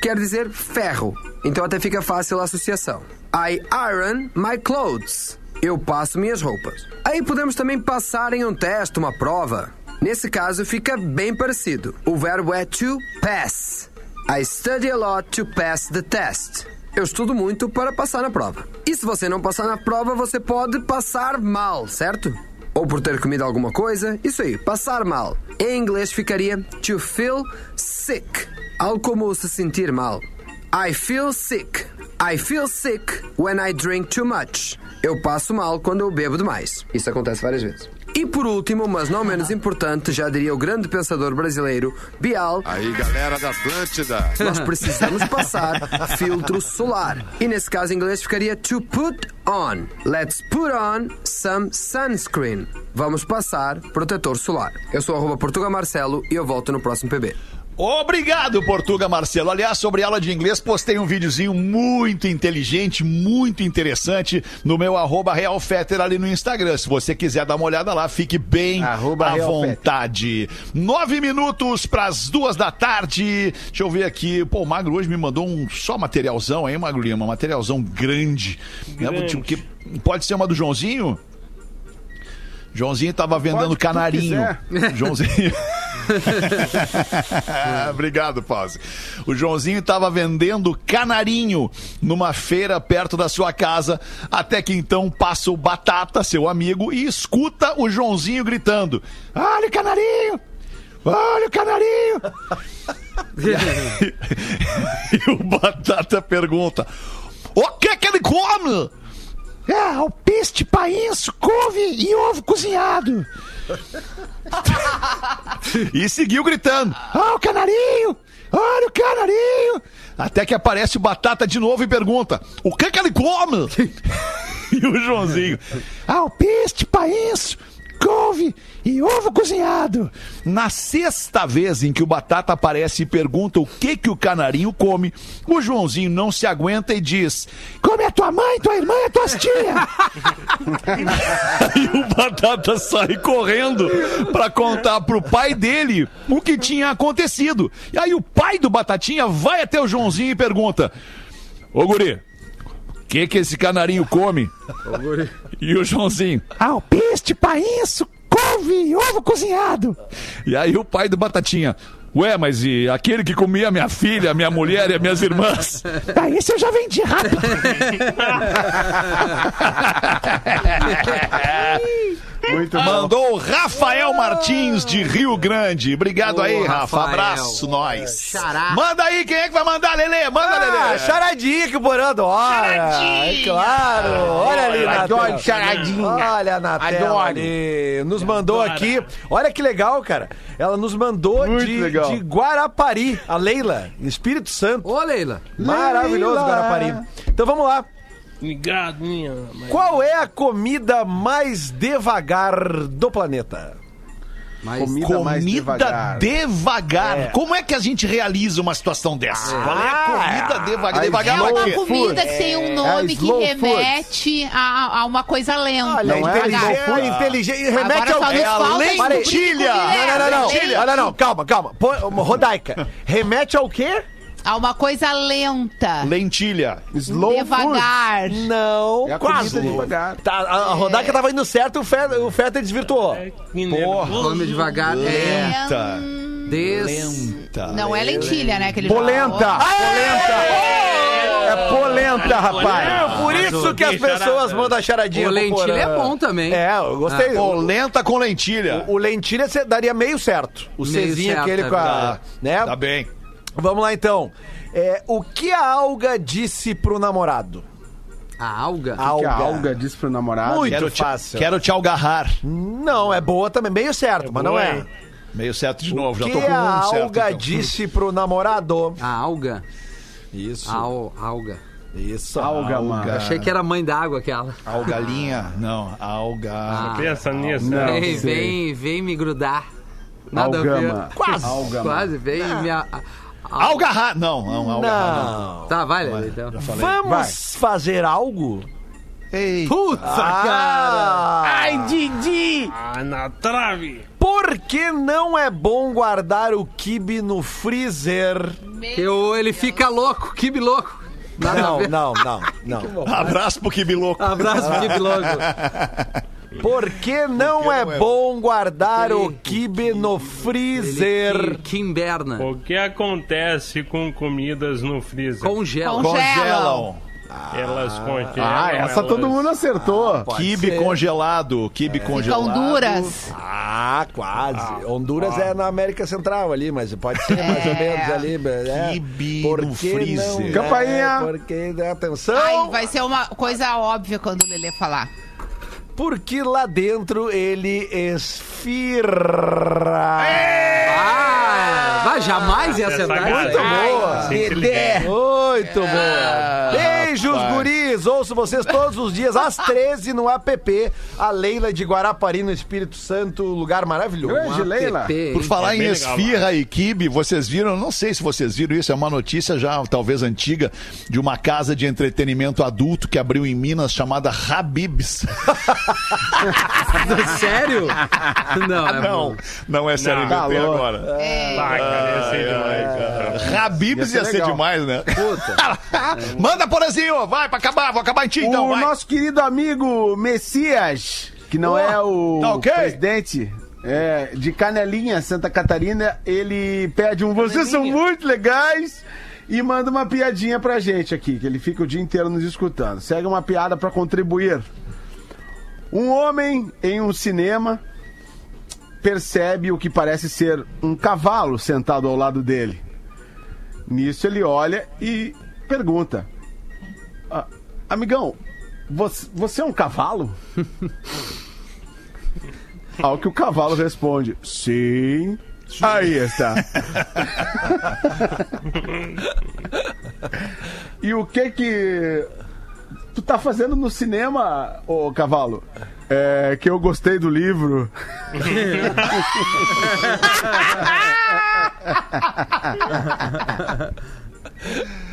quer dizer ferro. Então até fica fácil a associação. I iron my clothes. Eu passo minhas roupas. Aí podemos também passar em um teste, uma prova. Nesse caso fica bem parecido. O verbo é to pass. I study a lot to pass the test. Eu estudo muito para passar na prova. E se você não passar na prova, você pode passar mal, certo? Ou por ter comido alguma coisa. Isso aí, passar mal. Em inglês ficaria to feel sick. Algo como se sentir mal. I feel sick. I feel sick when I drink too much. Eu passo mal quando eu bebo demais. Isso acontece várias vezes. E por último, mas não menos importante, já diria o grande pensador brasileiro Bial, Aí, galera da Atlântida. nós precisamos passar filtro solar. E nesse caso em inglês ficaria to put on. Let's put on some sunscreen. Vamos passar protetor solar. Eu sou arroba Portuga Marcelo e eu volto no próximo PB. Obrigado, Portuga Marcelo. Aliás, sobre aula de inglês, postei um videozinho muito inteligente, muito interessante no meu arroba Real Fetter ali no Instagram. Se você quiser dar uma olhada lá, fique bem Arroba à Real vontade. Nove minutos para as duas da tarde. Deixa eu ver aqui. Pô, o Magro hoje me mandou um só materialzão, hein, Magro Lima? Materialzão grande. Grande. Né, tipo, que- pode ser uma do Joãozinho? Joãozinho tava vendendo canarinho. Joãozinho. Obrigado, Pause. O Joãozinho estava vendendo canarinho numa feira perto da sua casa, até que então passa o Batata, seu amigo, e escuta o Joãozinho gritando: Olha o canarinho! Olha o canarinho! e, aí- e o Batata pergunta: O que que ele come? É, o peixe, painço, couve e ovo cozinhado. E seguiu gritando: Ah, o canarinho! Olha o canarinho! Até que aparece o Batata de novo e pergunta: O que que ele come? e o Joãozinho: Ah, o peixe, painço, couve e ovo cozinhado. Na sexta vez em que o Batata aparece e pergunta o que que o canarinho come, o Joãozinho não se aguenta e diz: Come a tua mãe, tua irmã e tuas tia. Aí o Batata sai correndo pra contar pro pai dele o que tinha acontecido. E aí o pai do Batatinha vai até o Joãozinho e pergunta: Ô guri, que que esse canarinho come? E o Joãozinho: Ah, o peixe, painço, couve e ovo cozinhado. E aí o pai do Batatinha: Ué, mas e aquele que comia minha filha, minha mulher e as minhas irmãs? Ah, esse eu já vendi rápido. Muito bom. Mandou o Rafael Martins de Rio Grande. Obrigado Ô, aí, Rafa. Rafael. Abraço, nós. Xará. Manda aí, quem é que vai mandar, Lelê? Manda, Ah, Lelê. charadinha que o Porã adora. É claro. Olha ali na Adoro tela. charadinha. Olha na tela Adoro. ali. Nos mandou aqui. Olha que legal, cara. Ela nos mandou de, de Guarapari, a Leila, Espírito Santo. Ô, Leila. Maravilhoso, Leila. Guarapari. Então vamos lá. Ligado, minha. Qual é a comida mais devagar do planeta? Mas Comida mais Comida devagar. devagar. É. Como é que a gente realiza uma situação dessa? Qual é a Ah, comida devagar? a Devagar É uma quê? comida que tem um nome que slow remete a, a uma coisa lenta. Olha, Não é food? inteligente. Remete Agora ao nos é a lentilha. que Não, é não, não, não. Olha, não, calma, calma. Rodaica. Remete ao quê? Há uma coisa lenta. Lentilha. Slow devagar. Não, É quase. comida devagar. Tá, a, a Rodaica tava indo certo e o Fetter, o Fetter desvirtuou. Que Porra. Come devagar. É. Lenta. Des... Lenta. Não é lentilha, né? Que ele Polenta! falou. Polenta! É polenta, rapaz! É por isso que as pessoas mandam a charadinha. O lentilha é bom também. É, eu gostei. Polenta com lentilha. O, o lentilha você daria meio certo. O Meio Czinho certo, aquele é com a. Tá. Né? Tá bem. Vamos lá então. É, o que a alga disse pro namorado? A alga? A Que alga. a alga diz pro namorado. Muito Quero te, fácil. quero te algarrar. Não, é boa também. Meio certo, mas não boa, é. hein? Meio certo de O novo. Já que tô com a um certo. alga então. disse pro namorado? A alga? Isso. Al, alga. Isso. Alga, mano. Eu achei que era mãe d'água aquela. Algalinha. Não, alga. Ah. Pensa nisso. Não. né? vem, sei. vem, vem me grudar. Nada a Algama. ver. Quase. Algama. Quase, vem me... a- a- Algarrar. Não, não, algarrar. Não. Tá, vai, Lelê, então. Já falei. Vamos fazer algo? Ei. Puta, cara! Ai, Didi! Ah, na trave. Por que não é bom guardar o kibe no freezer? Eu, ele fica louco, kibe louco. Nada a Não, ver. não, não, não. Abraço pro Kibiloco. Abraço, kibe louco. Por que não não é é bom guardar o kibe no freezer? Inverna. O que acontece com comidas no freezer? Congela. Congelam. Elas congelam. Ah, essa elas... todo mundo acertou. Kibe ser. congelado. Kibe Fica congelado. Honduras. Ah, quase. Honduras é na América Central ali, mas pode ser mais ou menos ali. É. Kibe Por no freezer. não? Campainha. É, porque, atenção, Ai, vai ser uma coisa óbvia quando o Lelê falar. Porque lá dentro ele esfirra. Ah, vai, jamais ia aí. Ai, boa. Muito boa. Beijos, rapaz. Guris. Ouço vocês todos os dias às 13 no app. A Leila de Guarapari, no Espírito Santo. Lugar maravilhoso. Grande Leila. Por hein? falar É em bem legal, esfirra e kibe, vocês viram? Não sei se vocês viram isso, é uma notícia já talvez antiga de uma casa de entretenimento adulto que abriu em Minas chamada Habibs. Sério? Não, é não, não é sério, Não. inventei Calor. agora. Vai, cara, ia ser demais, cara. Habibs Ia ia ser ser legal. demais, né? Manda, Porazinho, vai pra acabar, vou acabar em ti então, o vai. nosso querido amigo Messias, que não Oh, é o tá ok? presidente é, de Canelinha, Santa Catarina, ele pede um Vocês são muito legais e manda uma piadinha pra gente aqui, que ele fica o dia inteiro nos escutando. Segue uma piada pra contribuir. Um homem em um cinema percebe o que parece ser um cavalo sentado ao lado dele. Nisso ele olha e pergunta: "Ah, Amigão, você, você é um cavalo? Ao que o cavalo responde: Sim. Aí está. e o que que tu tá fazendo no cinema, ô cavalo? É que eu gostei do livro.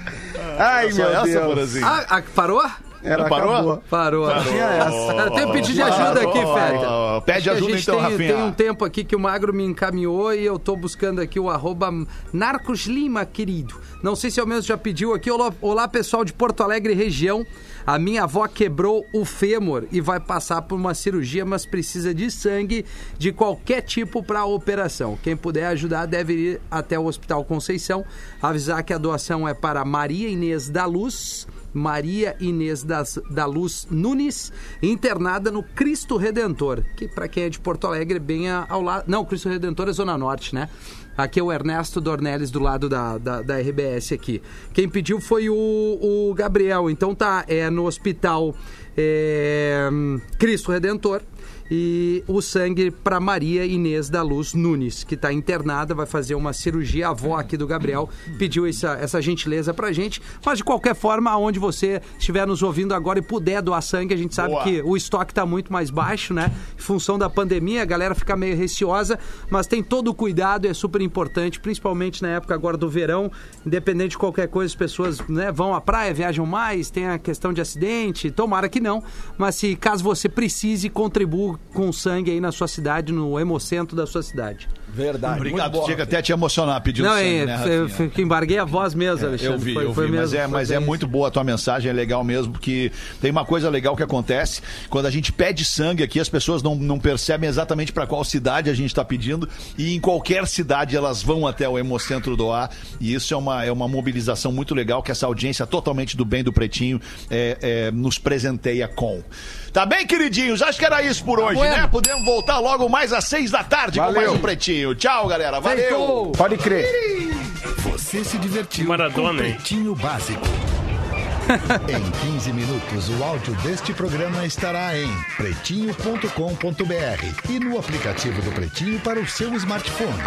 Ai, Só meu essa, Deus. Ah, ah, parou? Era, Parou? acabou. Parou. Tinha essa. Eu tenho pedido de ajuda aqui, Feta. Pede ajuda a gente então, tem, Rafinha. tem um tempo aqui que o Magro me encaminhou e eu tô buscando aqui o arroba Narcos Lima, querido. Não sei se é o mesmo que já pediu aqui. Olá, olá, pessoal de Porto Alegre região. A minha avó quebrou o fêmur e vai passar por uma cirurgia, mas precisa de sangue de qualquer tipo para a operação. Quem puder ajudar deve ir até o Hospital Conceição. Avisar que a doação é para Maria Inês da Luz. Maria Inês das, da Luz Nunes, internada no Cristo Redentor, que para quem é de Porto Alegre, bem a- ao lado. Não, Cristo Redentor é Zona Norte, né? Aqui é o Ernesto Dornelles do lado da, da, da RBS aqui. Quem pediu foi o, o Gabriel. Então tá, é no hospital é, Cristo Redentor. E o sangue para Maria Inês da Luz Nunes, que está internada, vai fazer uma cirurgia. A avó aqui do Gabriel pediu essa, essa gentileza pra gente. Mas de qualquer forma, aonde você estiver nos ouvindo agora e puder doar sangue, a gente sabe Boa. que o estoque está muito mais baixo, né? Em função da pandemia, a galera fica meio receosa, mas tem todo o cuidado, é super importante, principalmente na época agora do verão. Independente de qualquer coisa, as pessoas né, vão à praia, viajam mais, tem a questão de acidente, tomara que não. Mas se caso você precise, contribua com sangue aí na sua cidade, no hemocentro da sua cidade. Verdade. Obrigado, chega até a te emocionar pedindo Não, sangue, é, né, eu, embarguei a voz mesmo, Alexandre. Eu vi, Foi- eu foi vi, mas, mesmo, é, mas é bem muito boa a tua mensagem, é legal mesmo, porque tem uma coisa legal que acontece, quando a gente pede sangue aqui, as pessoas não, não percebem exatamente para qual cidade a gente está pedindo, e em qualquer cidade elas vão até o Hemocentro doar, e isso é uma, é uma mobilização muito legal, que essa audiência totalmente do bem do Pretinho é, é, nos presenteia com. Tá bem, queridinhos? Acho que era isso por hoje, bueno. né? Podemos voltar logo mais às seis da tarde com Valeu. mais um Pretinho. Tchau, galera. Valeu! Feito! Pode crer. Você se divertiu Maradona, com hein? Pretinho Básico. em 15 minutos, o áudio deste programa estará em pretinho.com.br e no aplicativo do Pretinho para o seu smartphone.